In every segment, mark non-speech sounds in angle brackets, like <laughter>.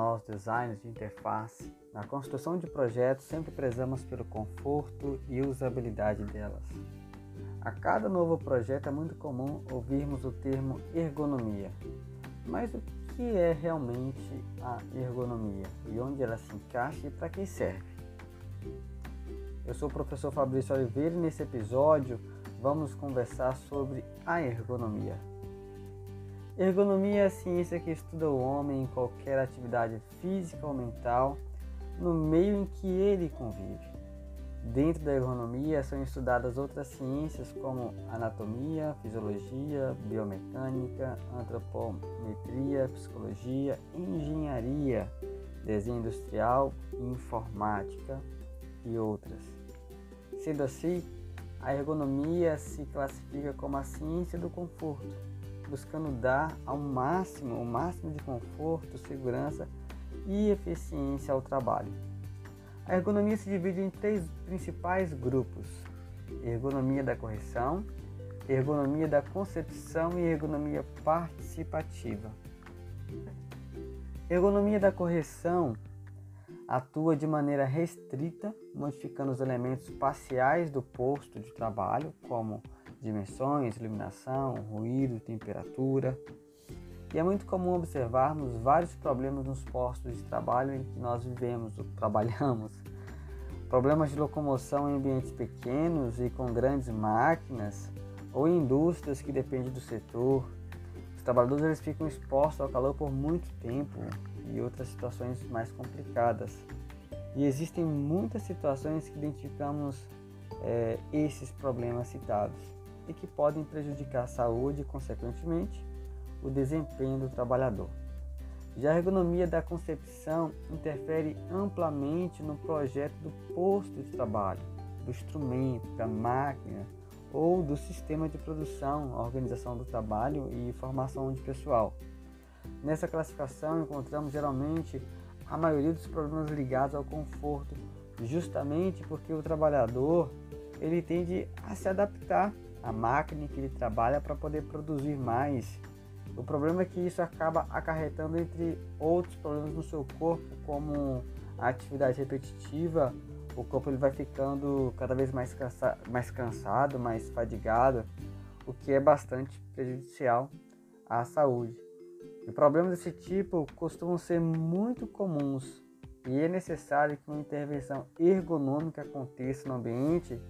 nós, designers de interface, na construção de projetos sempre prezamos pelo conforto e usabilidade delas. A cada novo projeto é muito comum ouvirmos o termo ergonomia. Mas o que é realmente a ergonomia e onde ela se encaixa e para que serve? Eu sou o professor Fabrício Oliveira e nesse episódio vamos conversar sobre a ergonomia. Ergonomia é a ciência que estuda o homem em qualquer atividade física ou mental no meio em que ele convive. Dentro da ergonomia são estudadas outras ciências como anatomia, fisiologia, biomecânica, antropometria, psicologia, engenharia, desenho industrial, informática e outras. Sendo assim, a ergonomia se classifica como a ciência do conforto, buscando dar ao máximo o máximo de conforto, segurança e eficiência ao trabalho. A ergonomia se divide em três principais grupos: ergonomia da correção, ergonomia da concepção e ergonomia participativa. Ergonomia da correção atua de maneira restrita, modificando os elementos espaciais do posto de trabalho, como dimensões, iluminação, ruído, temperatura. E é muito comum observarmos vários problemas nos postos de trabalho em que nós vivemos ou trabalhamos. Problemas de locomoção em ambientes pequenos e com grandes máquinas, ou em indústrias que dependem do setor. Os trabalhadores eles ficam expostos ao calor por muito tempo, e outras situações mais complicadas. E existem muitas situações que identificamos é, esses problemas citados e que podem prejudicar a saúde e, consequentemente, o desempenho do trabalhador. Já a ergonomia da concepção interfere amplamente no projeto do posto de trabalho, do instrumento, da máquina ou do sistema de produção, organização do trabalho e formação de pessoal. Nessa classificação encontramos geralmente a maioria dos problemas ligados ao conforto, justamente porque o trabalhador ele tende a se adaptar à máquina que ele trabalha para poder produzir mais. O problema é que isso acaba acarretando entre outros problemas no seu corpo, como a atividade repetitiva, o corpo ele vai ficando cada vez mais, cansa mais cansado, mais fadigado, o que é bastante prejudicial à saúde. E problemas desse tipo costumam ser muito comuns e é necessário que uma intervenção ergonômica aconteça no ambiente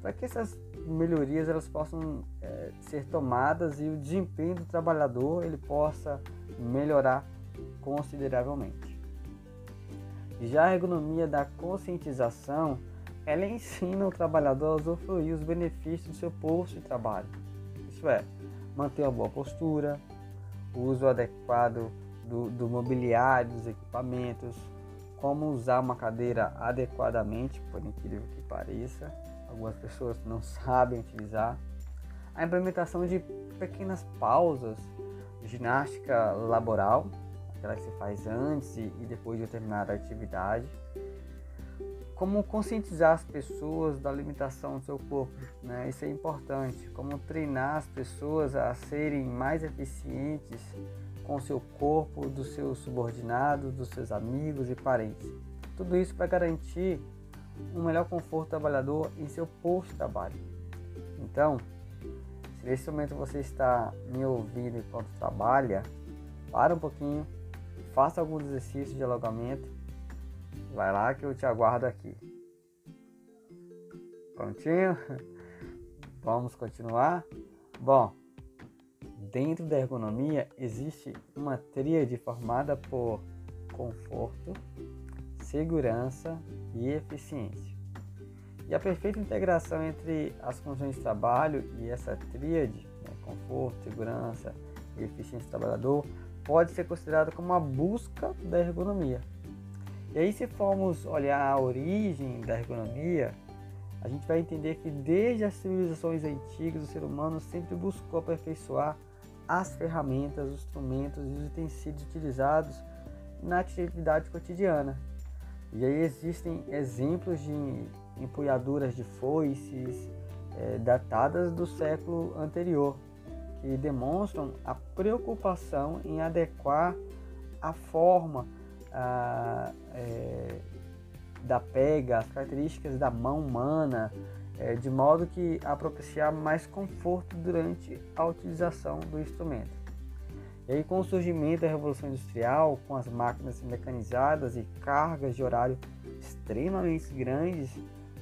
para que essas melhorias elas possam é, ser tomadas e o desempenho do trabalhador ele possa melhorar consideravelmente. Já a ergonomia da conscientização, ela ensina o trabalhador a usufruir os benefícios do seu posto de trabalho. Isso é, manter uma boa postura, o uso adequado do, do mobiliário, dos equipamentos, como usar uma cadeira adequadamente, por incrível que pareça. Algumas pessoas não sabem utilizar. A implementação de pequenas pausas, ginástica laboral, aquela que se faz antes e depois de terminar a atividade como conscientizar as pessoas da limitação do seu corpo, né? Isso é importante. Como treinar as pessoas a serem mais eficientes com o seu corpo, dos seus subordinados, dos seus amigos e parentes. Tudo isso para garantir um melhor conforto trabalhador em seu posto de trabalho. Então, se nesse momento você está me ouvindo enquanto trabalha, para um pouquinho, faça alguns exercícios de alongamento Vai lá que eu te aguardo aqui. Prontinho? <laughs> Vamos continuar? Bom, dentro da ergonomia existe uma tríade formada por conforto, segurança e eficiência. E a perfeita integração entre as condições de trabalho e essa tríade, né, conforto, segurança e eficiência do trabalhador, pode ser considerada como a busca da ergonomia. E aí, se formos olhar a origem da ergonomia, a gente vai entender que desde as civilizações antigas o ser humano sempre buscou aperfeiçoar as ferramentas, os instrumentos e os utensílios utilizados na atividade cotidiana. E aí existem exemplos de empunhaduras de foices é, datadas do século anterior, que demonstram a preocupação em adequar a forma a, é, da pega, as características da mão humana, é, de modo que a propiciar mais conforto durante a utilização do instrumento. E aí, com o surgimento da Revolução Industrial, com as máquinas mecanizadas e cargas de horário extremamente grandes,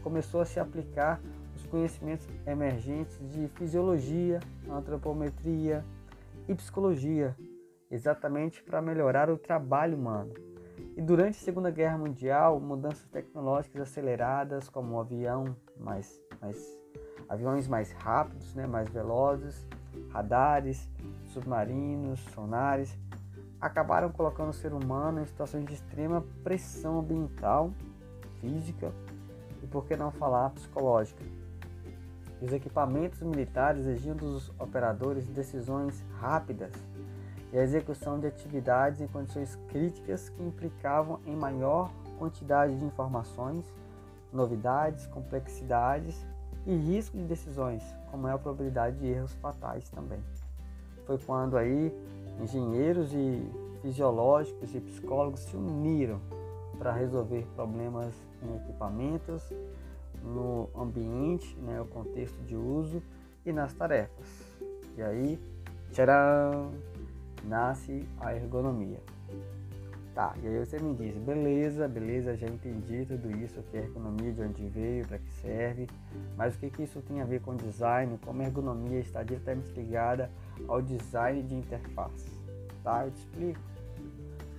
começou a se aplicar os conhecimentos emergentes de fisiologia, antropometria e psicologia, exatamente para melhorar o trabalho humano. E durante a Segunda Guerra Mundial, mudanças tecnológicas aceleradas, como o avião mais, mais aviões mais rápidos, né, mais velozes, radares, submarinos, sonares, acabaram colocando o ser humano em situações de extrema pressão ambiental, física e, por que não falar, psicológica. Os equipamentos militares exigiam dos operadores decisões rápidas e a execução de atividades em condições críticas que implicavam em maior quantidade de informações, novidades, complexidades e risco de decisões, como é a probabilidade de erros fatais também. Foi quando aí engenheiros e fisiológicos e psicólogos se uniram para resolver problemas em equipamentos, no ambiente, né, o contexto de uso e nas tarefas. E aí, tcharam, nasce a ergonomia. Tá, e aí você me diz, beleza, beleza, já entendi tudo isso, o que é ergonomia, de onde veio, para que serve, mas o que, que isso tem a ver com design, como a ergonomia está diretamente ligada ao design de interface, tá? Eu te explico.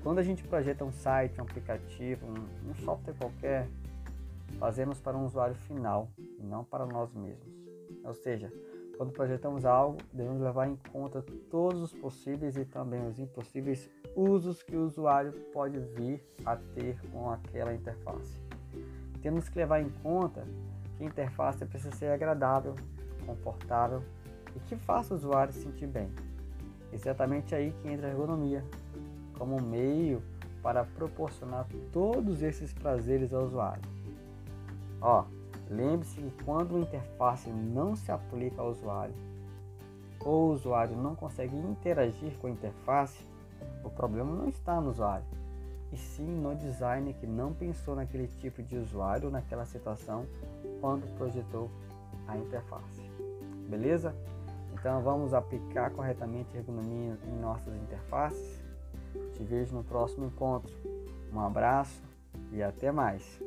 Quando a gente projeta um site, um aplicativo, um, um software qualquer, fazemos para um usuário final e não para nós mesmos. Ou seja, quando projetamos algo, devemos levar em conta todos os possíveis e também os impossíveis usos que o usuário pode vir a ter com aquela interface. Temos que levar em conta que a interface precisa ser agradável, confortável e que faça o usuário se sentir bem. Exatamente aí que entra a ergonomia, como meio para proporcionar todos esses prazeres ao usuário. Ó, Lembre-se que quando a interface não se aplica ao usuário ou o usuário não consegue interagir com a interface, o problema não está no usuário, e sim no designer que não pensou naquele tipo de usuário, naquela situação, quando projetou a interface. Beleza? Então vamos aplicar corretamente a ergonomia em nossas interfaces. Te vejo no próximo encontro. Um abraço e até mais.